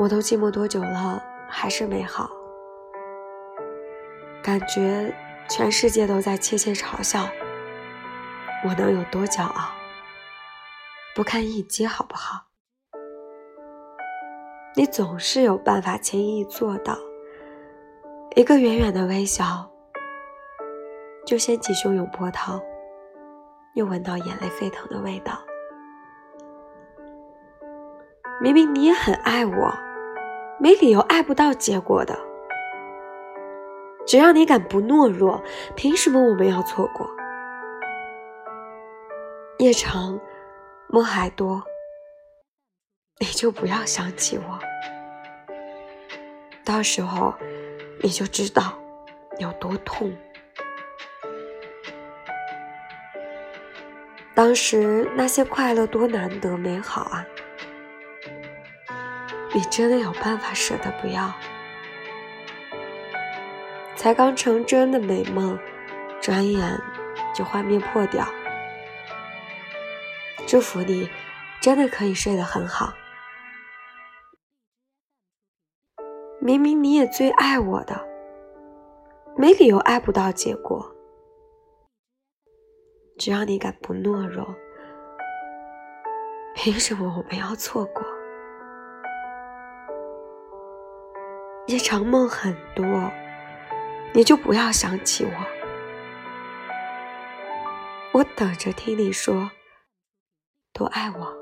我都寂寞多久了，还是美好。感觉全世界都在窃窃嘲笑，我能有多骄傲？不堪一击，好不好？你总是有办法轻易做到，一个远远的微笑，就掀起汹涌波涛，又闻到眼泪沸腾的味道。明明你也很爱我，没理由爱不到结果的。只要你敢不懦弱，凭什么我们要错过？夜长，梦还多，你就不要想起我，到时候你就知道有多痛。当时那些快乐多难得美好啊！你真的有办法舍得不要？才刚成真的美梦，转眼就幻灭破掉。祝福你，真的可以睡得很好。明明你也最爱我的，没理由爱不到结果。只要你敢不懦弱，凭什么我们要错过？夜长梦很多。你就不要想起我，我等着听你说多爱我。